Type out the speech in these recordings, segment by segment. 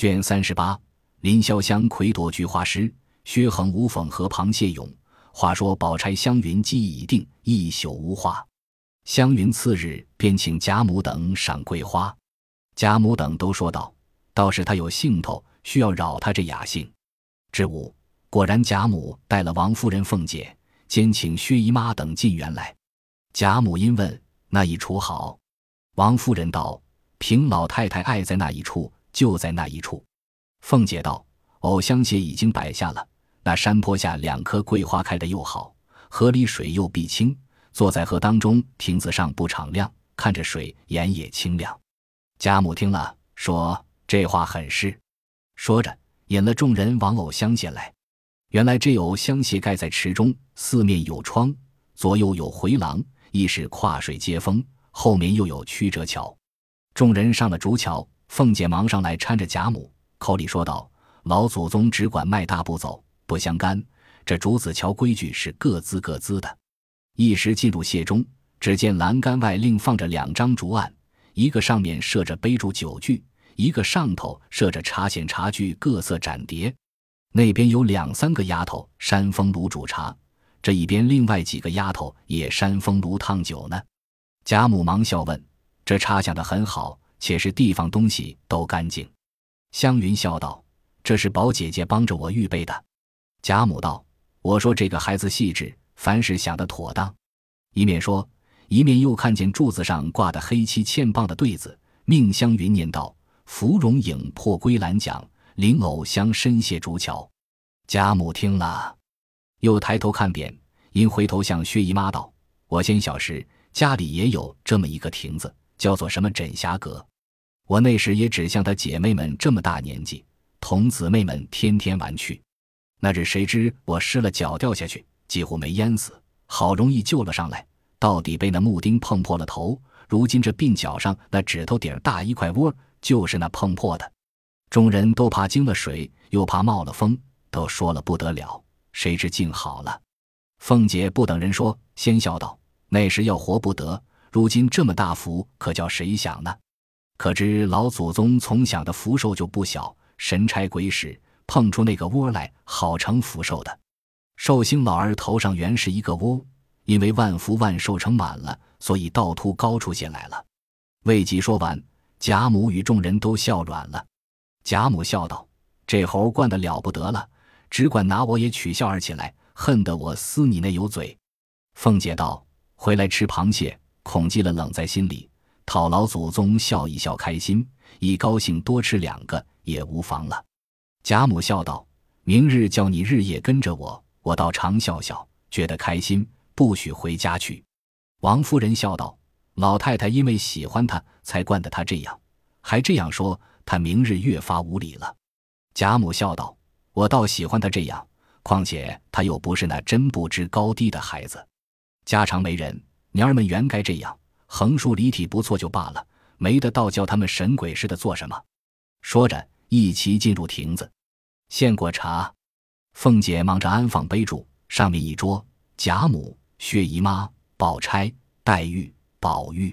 卷三十八，林潇湘魁夺菊花诗，薛衡无讽和螃蟹咏。话说宝钗、湘云计议已定，一宿无话。湘云次日便请贾母等赏桂花，贾母等都说道：“倒是他有兴头，需要扰他这雅兴。”至午，果然贾母带了王夫人、凤姐，兼请薛姨妈等进园来。贾母因问：“那一处好？”王夫人道：“凭老太太爱在那一处，就在那一处。”凤姐道：“藕香榭已经摆下了。”那山坡下两棵桂花开得又好，河里水又碧清，坐在河当中，亭子上不敞亮，看着水眼也清亮。贾母听了，说：“这话很是。”说着，引了众人往藕香榭来。原来这藕香榭盖在池中，四面有窗，左右有回廊，亦是跨水接风，后面又有曲折桥。众人上了竹桥，凤姐忙上来搀着贾母，口里说道：“老祖宗只管迈大步走。”不相干，这竹子桥规矩是各自各自的。一时进入谢中，只见栏杆外另放着两张竹案，一个上面设着杯箸酒具，一个上头设着茶筅茶具各色盏碟。那边有两三个丫头扇风炉煮茶，这一边另外几个丫头也扇风炉烫酒呢。贾母忙笑问：“这茶想的很好，且是地方东西都干净。”湘云笑道：“这是宝姐姐帮着我预备的。”贾母道：“我说这个孩子细致，凡事想得妥当。”一面说，一面又看见柱子上挂的黑漆嵌棒的对子，命湘云念道：“芙蓉影破归兰桨，灵藕香深泻竹桥。”贾母听了，又抬头看扁，因回头向薛姨妈道：“我先小时家里也有这么一个亭子，叫做什么枕霞阁。我那时也只像她姐妹们这么大年纪，同姊妹们天天玩去。”那日谁知我失了脚掉下去，几乎没淹死，好容易救了上来，到底被那木钉碰破了头。如今这鬓角上那指头顶大一块窝，就是那碰破的。众人都怕惊了水，又怕冒了风，都说了不得了。谁知竟好了。凤姐不等人说，先笑道：“那时要活不得，如今这么大福，可叫谁享呢？可知老祖宗从享的福寿就不小，神差鬼使。”碰出那个窝来，好成福寿的。寿星老儿头上原是一个窝，因为万福万寿成满了，所以倒凸高出些来了。未及说完，贾母与众人都笑软了。贾母笑道：“这猴惯得了不得了，只管拿我也取笑儿起来，恨得我撕你那油嘴。”凤姐道：“回来吃螃蟹，恐记了冷在心里，讨老祖宗笑一笑开心，一高兴多吃两个也无妨了。”贾母笑道：“明日叫你日夜跟着我，我倒常笑笑，觉得开心，不许回家去。”王夫人笑道：“老太太因为喜欢他，才惯得他这样，还这样说，他明日越发无礼了。”贾母笑道：“我倒喜欢他这样，况且他又不是那真不知高低的孩子，家常没人，娘儿们原该这样，横竖离体不错就罢了，没得倒叫他们神鬼似的做什么。”说着。一齐进入亭子，献过茶。凤姐忙着安放杯箸，上面一桌，贾母、薛姨妈、宝钗、黛玉、宝玉；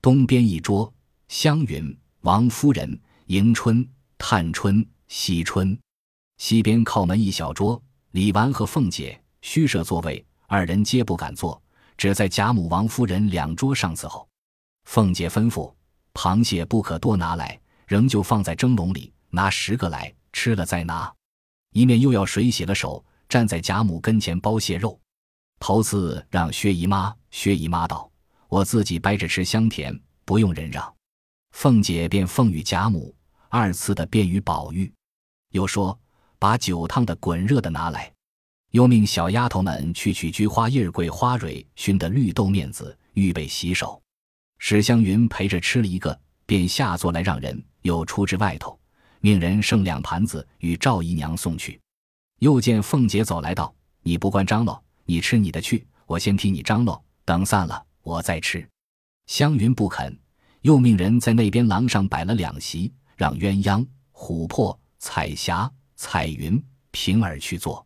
东边一桌，湘云、王夫人、迎春、探春、惜春；西边靠门一小桌，李纨和凤姐虚设座位，二人皆不敢坐，只在贾母、王夫人两桌上伺候。凤姐吩咐：螃蟹不可多拿来，仍旧放在蒸笼里。拿十个来吃了再拿，一面又要水洗了手，站在贾母跟前剥蟹肉。头次让薛姨妈，薛姨妈道：“我自己掰着吃香甜，不用人让。”凤姐便奉与贾母，二次的便与宝玉，又说：“把酒烫的滚热的拿来。”又命小丫头们去取菊花叶、桂花蕊熏的绿豆面子，预备洗手。史湘云陪着吃了一个，便下座来让人，又出至外头。命人剩两盘子与赵姨娘送去，又见凤姐走来道：“你不惯张罗，你吃你的去，我先替你张罗，等散了我再吃。”湘云不肯，又命人在那边廊上摆了两席，让鸳鸯、琥珀、彩霞、彩云、平儿去坐。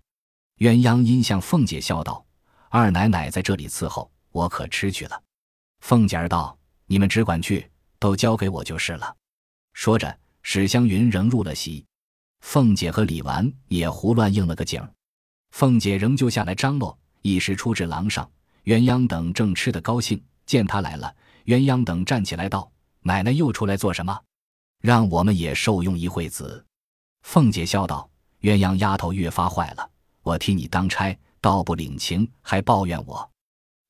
鸳鸯因向凤姐笑道：“二奶奶在这里伺候，我可吃去了。”凤姐儿道：“你们只管去，都交给我就是了。”说着。史湘云仍入了席，凤姐和李纨也胡乱应了个景。凤姐仍旧下来张罗，一时出至廊上，鸳鸯等正吃得高兴，见她来了，鸳鸯等站起来道：“奶奶又出来做什么？让我们也受用一会子。”凤姐笑道：“鸳鸯丫头越发坏了，我替你当差，倒不领情，还抱怨我，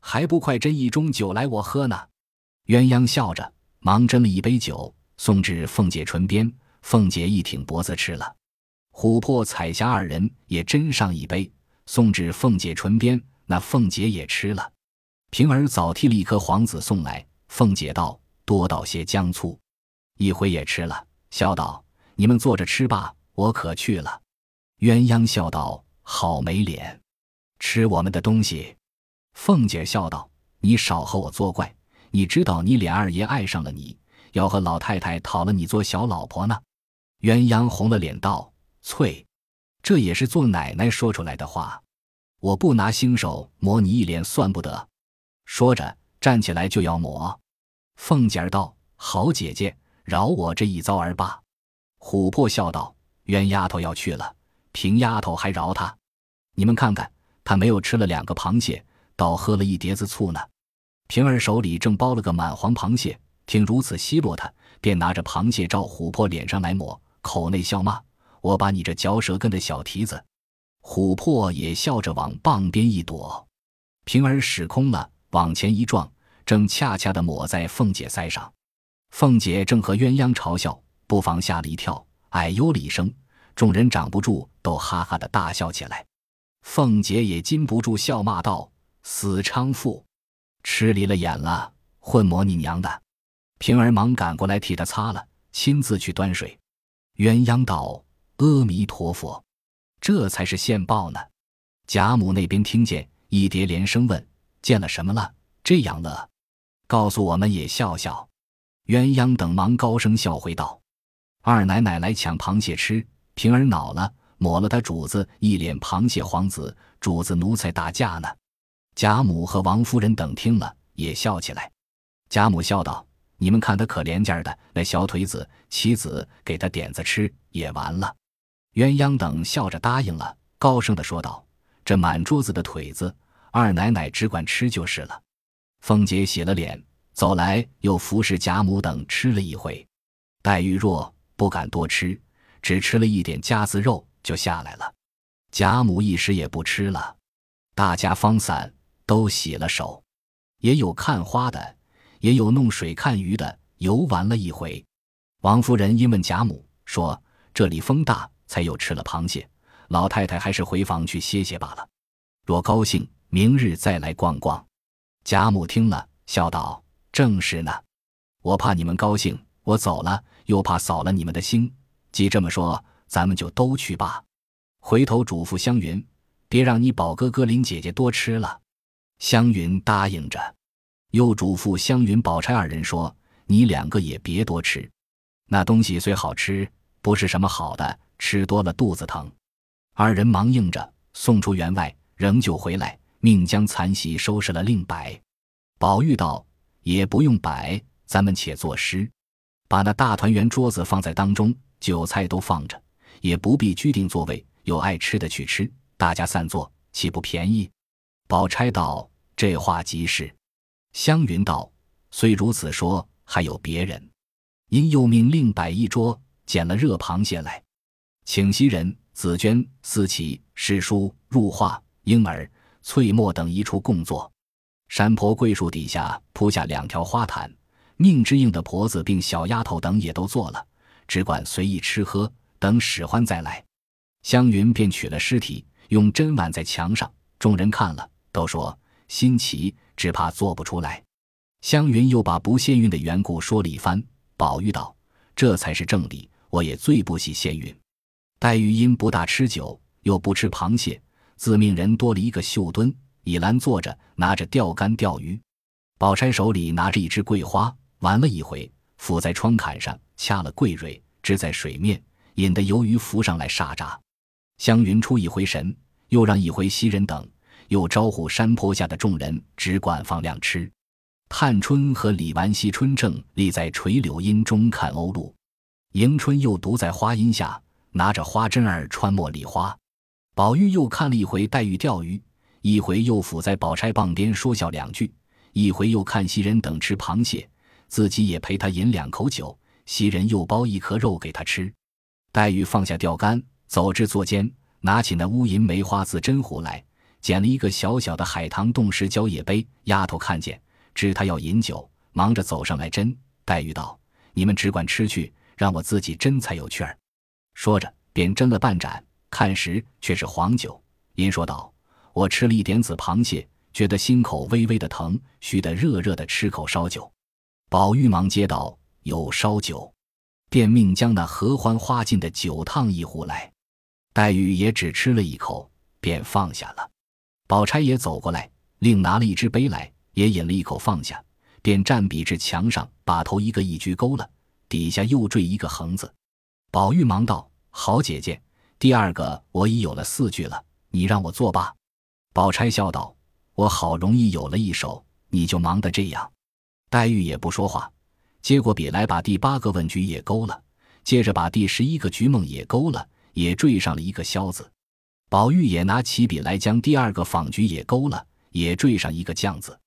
还不快斟一盅酒来我喝呢？”鸳鸯笑着，忙斟了一杯酒，送至凤姐唇边。凤姐一挺脖子吃了。琥珀、彩霞二人也斟上一杯，送至凤姐唇边。那凤姐也吃了。平儿早替了一颗黄子送来，凤姐道：“多倒些姜醋。”一回也吃了，笑道：“你们坐着吃吧，我可去了。”鸳鸯笑道：“好没脸，吃我们的东西。”凤姐笑道：“你少和我作怪。”你知道你琏二爷爱上了你，要和老太太讨了你做小老婆呢。鸳鸯红了脸道：“翠，这也是做奶奶说出来的话，我不拿星手抹你一脸算不得。”说着站起来就要抹。凤姐儿道：“好姐姐，饶我这一遭儿罢。”琥珀笑道：“冤丫头要去了，平丫头还饶她？你们看看，他没有吃了两个螃蟹，倒喝了一碟子醋呢。”平儿手里正剥了个满黄螃蟹，听如此奚落他，便拿着螃蟹照琥珀脸上来抹，口内笑骂：“我把你这嚼舌根的小蹄子！”琥珀也笑着往傍边一躲，平儿使空了，往前一撞，正恰恰的抹在凤姐腮上。凤姐正和鸳鸯嘲笑，不妨吓了一跳，哎呦了一声，众人长不住，都哈哈的大笑起来。凤姐也禁不住笑骂道：“死娼妇！”吃离了眼了，混魔你娘的！平儿忙赶过来替他擦了，亲自去端水。鸳鸯道：“阿弥陀佛，这才是现报呢。”贾母那边听见，一叠连声问：“见了什么了？这样乐？告诉我们也笑笑。”鸳鸯等忙高声笑回道：“二奶奶来抢螃蟹吃，平儿恼了，抹了他主子一脸螃蟹黄子，主子奴才打架呢。”贾母和王夫人等听了，也笑起来。贾母笑道：“你们看他可怜劲儿的，那小腿子，妻子给他点子吃也完了。”鸳鸯等笑着答应了，高声的说道：“这满桌子的腿子，二奶奶只管吃就是了。”凤姐洗了脸，走来又服侍贾母等吃了一回。黛玉若，不敢多吃，只吃了一点夹子肉就下来了。贾母一时也不吃了，大家方散。都洗了手，也有看花的，也有弄水看鱼的，游玩了一回。王夫人因问贾母说：“这里风大，才又吃了螃蟹。老太太还是回房去歇歇罢了。若高兴，明日再来逛逛。”贾母听了，笑道：“正是呢。我怕你们高兴，我走了，又怕扫了你们的心。既这么说，咱们就都去吧。回头嘱咐湘云，别让你宝哥哥、林姐姐多吃了。”湘云答应着，又嘱咐湘云、宝钗二人说：“你两个也别多吃，那东西虽好吃，不是什么好的，吃多了肚子疼。”二人忙应着，送出园外，仍旧回来，命将残席收拾了，另摆。宝玉道：“也不用摆，咱们且作诗，把那大团圆桌子放在当中，酒菜都放着，也不必拘定座位，有爱吃的去吃，大家散坐，岂不便宜？”宝钗道。这话极是，湘云道：“虽如此说，还有别人。”因又命另摆一桌，捡了热螃蟹来，请袭人、紫鹃、思琪、诗书、入画、莺儿、翠墨等一处共坐。山坡桂树底下铺下两条花毯，命之应的婆子并小丫头等也都坐了，只管随意吃喝，等使唤再来。湘云便取了尸体，用针挽在墙上，众人看了，都说。新奇，只怕做不出来。湘云又把不限孕的缘故说了一番。宝玉道：“这才是正理，我也最不喜限孕。”黛玉因不大吃酒，又不吃螃蟹，自命人多了一个绣墩，倚栏坐着，拿着钓竿钓鱼。宝钗手里拿着一支桂花，玩了一回，伏在窗槛上掐了桂蕊，支在水面，引得游鱼浮上来沙扎。湘云出一回神，又让一回袭人等。又招呼山坡下的众人，只管放量吃。探春和李纨、惜春正立在垂柳荫中看鸥鹭。迎春又独在花荫下，拿着花针儿穿茉莉花。宝玉又看了一回黛玉钓鱼，一回又伏在宝钗傍边说笑两句，一回又看袭人等吃螃蟹，自己也陪他饮两口酒。袭人又包一颗肉给他吃。黛玉放下钓竿，走至座间，拿起那乌银梅花字针壶来，捡了一个小小的海棠冻石蕉叶杯。丫头看见，知他要饮酒，忙着走上来斟。黛玉道：“你们只管吃去，让我自己斟才有趣儿。”说着，便斟了半盏，看时却是黄酒。因说道：“我吃了一点子螃蟹，觉得心口微微的疼，须得热热的吃口烧酒。”宝玉忙接道：“有烧酒。”便命将那合欢花尽的酒烫一壶来，黛玉也只吃了一口，便放下了。宝钗也走过来，另拿了一只杯来，也饮了一口，放下，便站笔至墙上，把头一个一鞠勾了，底下又坠一个横字。宝玉忙道：“好姐姐，第二个我已有了四句了，你让我做罢。”宝钗笑道：“我好容易有了一首，你就忙得这样。”黛玉也不说话。接过笔来，把第八个问句也勾了，接着把第十一个菊梦也勾了，也缀上了一个萧字。宝玉也拿起笔来，将第二个访菊也勾了，也缀上一个将字。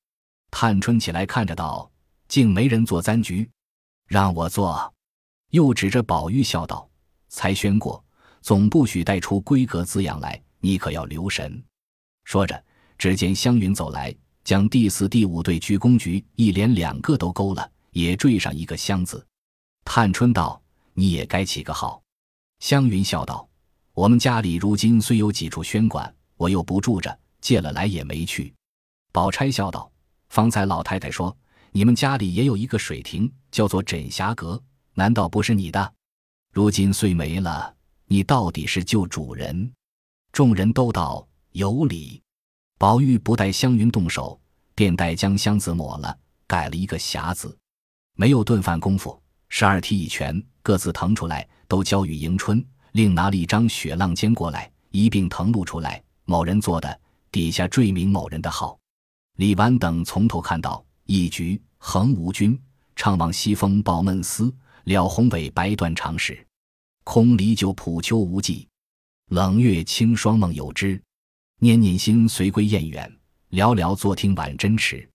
探春起来看着道：“竟没人做簪菊，让我做。”又指着宝玉笑道：“才宣过，总不许带出闺阁字样来，你可要留神。”说着，只见湘云走来，将第四、第五对鞠躬菊一连两个都勾了。也缀上一个“香”字，探春道：“你也该起个号。”湘云笑道：“我们家里如今虽有几处轩馆，我又不住着，借了来也没去。”宝钗笑道：“方才老太太说你们家里也有一个水亭，叫做枕霞阁，难道不是你的？如今虽没了，你到底是旧主人。”众人都道有理。宝玉不待湘云动手，便带将“箱子抹了，改了一个“霞”字。没有顿饭功夫，十二踢一拳，各自腾出来，都交与迎春。另拿了一张雪浪笺过来，一并腾露出来。某人做的，底下缀明某人的号。李纨等从头看到一局横无君，怅望西风抱闷思，了宏伟白断肠时。空离酒浦秋无际，冷月清霜梦有之。念念心随归雁远，寥寥坐听晚针迟。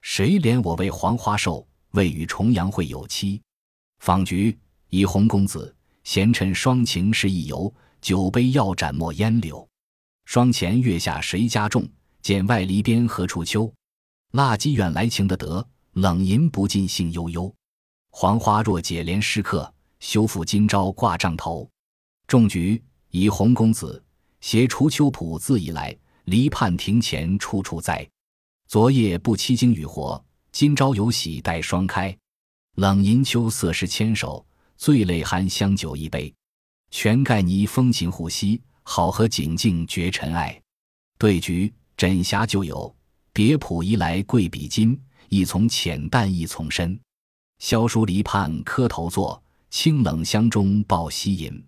谁怜我为黄花瘦？未与重阳会有期，访菊以红公子闲趁双情事一游，酒杯要斩莫烟柳。霜前月下谁家种？见外篱边何处秋？蜡鸡远来情的得，冷吟不尽兴悠悠。黄花若解怜诗客，休复今朝挂帐头。种菊以红公子携除秋圃自以来，篱畔庭前处处栽。昨夜不期经雨活。今朝有喜待双开，冷吟秋色是牵手，醉泪含香酒一杯。全盖泥风情护膝，好合景静绝尘埃。对局枕霞就有，别浦移来贵比金。一从浅淡一从深，萧疏篱畔磕头坐，清冷香中抱膝吟。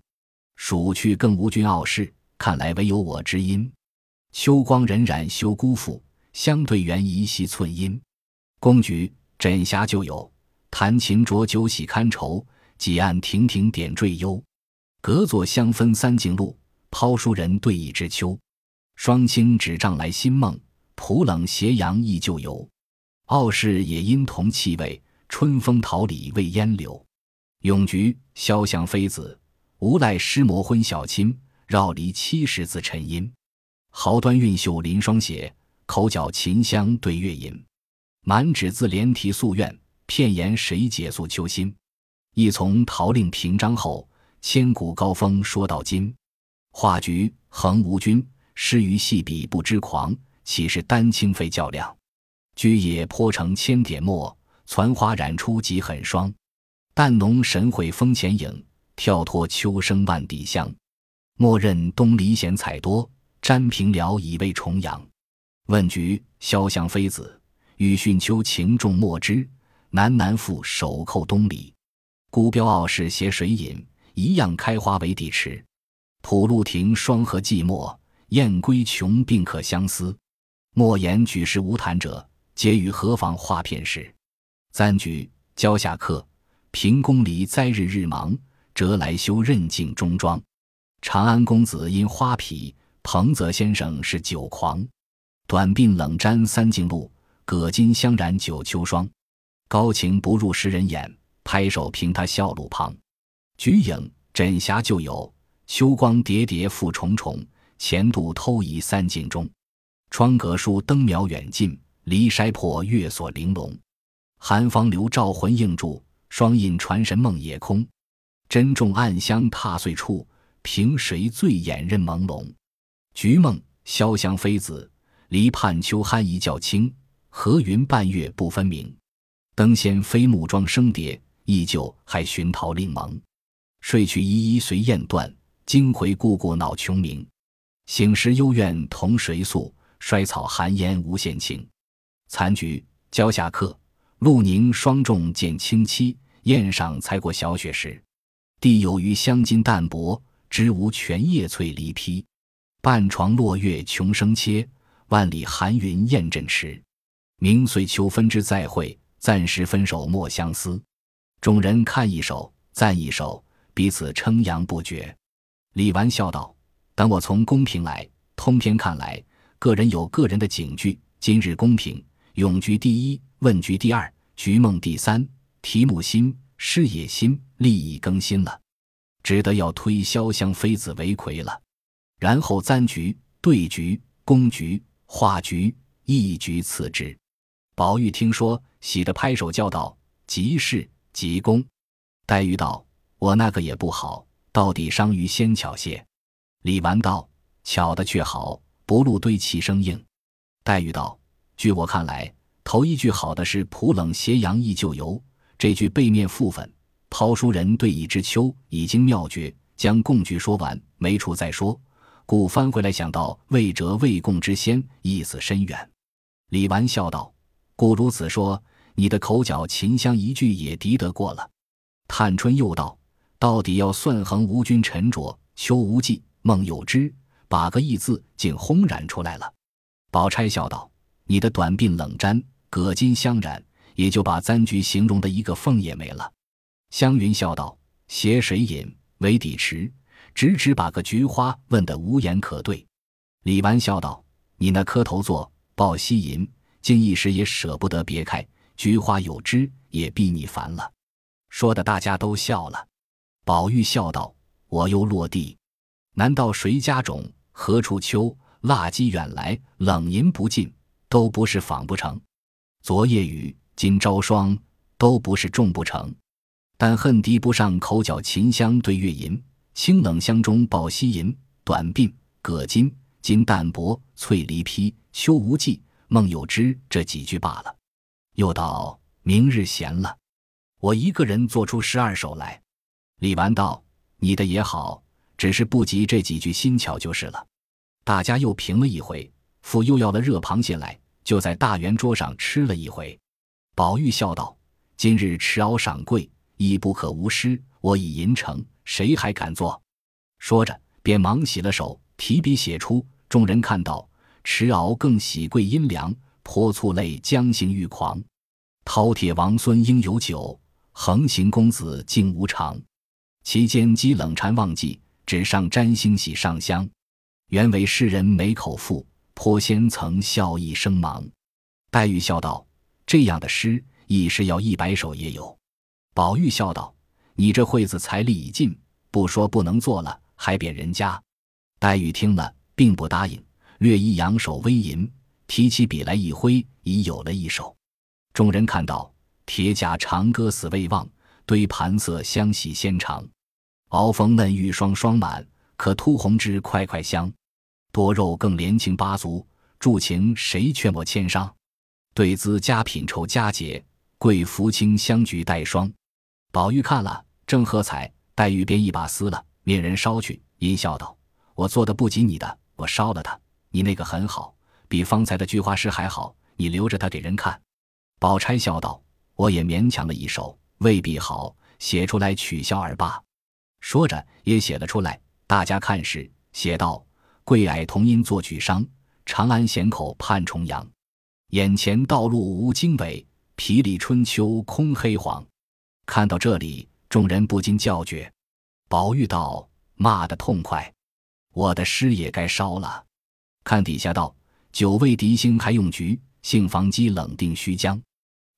数去更无君傲世，看来唯有我知音。秋光荏苒休辜负，相对缘一系寸阴。宫菊枕霞旧友，弹琴酌酒喜堪愁。几案亭亭点缀幽，隔座香分三径路。抛书人对倚知秋，霜清纸帐来新梦。浦冷斜阳忆旧游。傲世也因同气味，春风桃李未烟柳。咏菊潇湘妃子，无赖诗魔昏小亲。绕篱七十字沉吟，毫端韵秀临霜写。口角琴香对月吟。满纸字连题夙愿，片言谁解诉秋心？一从陶令平章后，千古高峰说到今。画菊横无君，诗于细笔不知狂。岂是丹青费较量？居野颇成千点墨，攒花染出几狠霜。淡浓神会风前影，跳脱秋声万底香。莫认东篱闲采多，沾平辽以为重阳。问菊潇湘妃子。与训秋情重莫知，南南复手扣东篱。孤标傲世携水饮，一样开花为底池。浦露亭霜和寂寞，燕归穷并可相思。莫言举世无谈者，皆与何妨画片时。簪菊蕉下客，凭宫篱栽日日忙。折来修任镜中装。长安公子因花癖，彭泽先生是酒狂。短鬓冷沾三径露，葛巾香染九秋霜。高情不入诗人眼，拍手凭他笑路旁。菊影枕霞旧友，秋光叠叠复重重。前度偷移三径中，窗格书灯苗远近，离筛破月锁玲珑。寒芳留照魂映住，霜印传神梦也空。珍重暗香踏碎处，凭谁醉眼任朦胧？菊梦潇湘妃子，离畔秋酣一觉清。和云半月不分明。灯仙飞木桩生蝶，依旧还寻桃令盟。睡去依依随雁断，惊回故故恼琼鸣。醒时幽怨同谁诉？衰草寒烟无限情。残菊蕉下客，露凝霜重见清凄。宴上才过小雪时，地有余香金淡薄，枝无全叶翠离披。半床落月穷生切，万里寒云雁阵迟。明岁秋分之再会，暂时分手莫相思。众人看一首，赞一首，彼此称扬不绝。李纨笑道。等我从公平来，通篇看来，个人有个人的警句。今日公平，咏菊第一，问菊第二，菊梦第三，题目新，诗也新，立意更新了，只得要推潇湘妃子为魁了。然后簪菊、对菊、宫菊、画菊，一菊次之。宝玉听说，喜得拍手叫道：“吉事，吉功！”黛玉道：“我那个也不好，到底伤于先巧些。”李纨道：“巧的却好，不露堆砌生硬。”黛玉道：“据我看来，头一句好的是‘普冷斜阳忆旧游’，这句背面附粉，抛书人对已知秋已经妙绝，将共句说完，没处再说，故翻回来想到未折未供之先，意思深远。”李纨笑道：“故如此说，你的口角秦香一句也敌得过了。”探春又道：“到底要算衡吴君沉着，秋无忌。”孟有之把个“义”字竟轰然出来了。宝钗笑道：“你的短鬓冷沾，葛巾香染，也就把簪菊形容的一个缝也没了。”湘云笑道：“携水饮，为底池，直直把个菊花问得无言可对。”李纨笑道：“你那磕头座，抱膝吟，竟一时也舍不得别开。菊花有枝，也逼你烦了。”说的大家都笑了。宝玉笑道：“我又落地。”难道谁家种？何处秋？蜡鸡远来，冷吟不尽，都不是访不成。昨夜雨，今朝霜，都不是种不成。但恨敌不上口角琴香对月吟，清冷香中抱膝吟。短鬓葛巾，今淡泊翠梨披。秋无忌，梦有之这几句罢了。又道明日闲了，我一个人做出十二首来。李纨道：“你的也好。”只是不及这几句新巧就是了。大家又评了一回，父又要了热螃蟹来，就在大圆桌上吃了一回。宝玉笑道：“今日持鳌赏贵，亦不可无失。我已吟成，谁还敢做？”说着，便忙洗了手，提笔写出。众人看到，持鳌更喜贵阴凉，泼醋泪将行欲狂。饕餮王孙应有酒，横行公子竟无常。其间积冷禅忘记。纸上沾星喜上香，原为诗人没口腹，颇先曾笑意生芒。黛玉笑道：“这样的诗，亦是要一百首也有。”宝玉笑道：“你这会子财力已尽，不说不能做了，还贬人家。”黛玉听了，并不答应，略一扬手微吟，提起笔来一挥，已有了一首。众人看到，铁甲长歌死未忘，堆盘色香喜先尝。熬风嫩玉双双满，可突红枝块块香。多肉更连情八足，助情谁劝我千商？对姿佳品酬佳节，贵福清香菊带霜。宝玉看了，正喝彩，黛玉便一把撕了，命人烧去。阴笑道：“我做的不及你的，我烧了它。你那个很好，比方才的菊花诗还好，你留着它给人看。”宝钗笑道：“我也勉强了一首，未必好，写出来取笑而罢。”说着，也写了出来。大家看时，写道：“贵矮同音作举觞，长安险口盼重阳。眼前道路无经纬，皮里春秋空黑黄。”看到这里，众人不禁叫绝。宝玉道：“骂得痛快，我的诗也该烧了。”看底下道：“九位敌星还用局，幸防机冷定须将。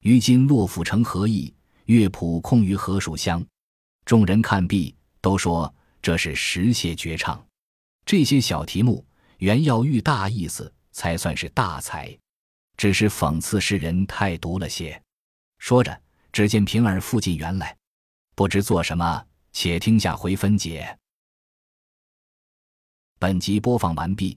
于今洛府成何意？乐谱空于何属乡？”众人看毕，都说这是实写绝唱。这些小题目原要寓大意思，才算是大才。只是讽刺诗人太毒了些。说着，只见平儿附近原来，不知做什么，且听下回分解。本集播放完毕，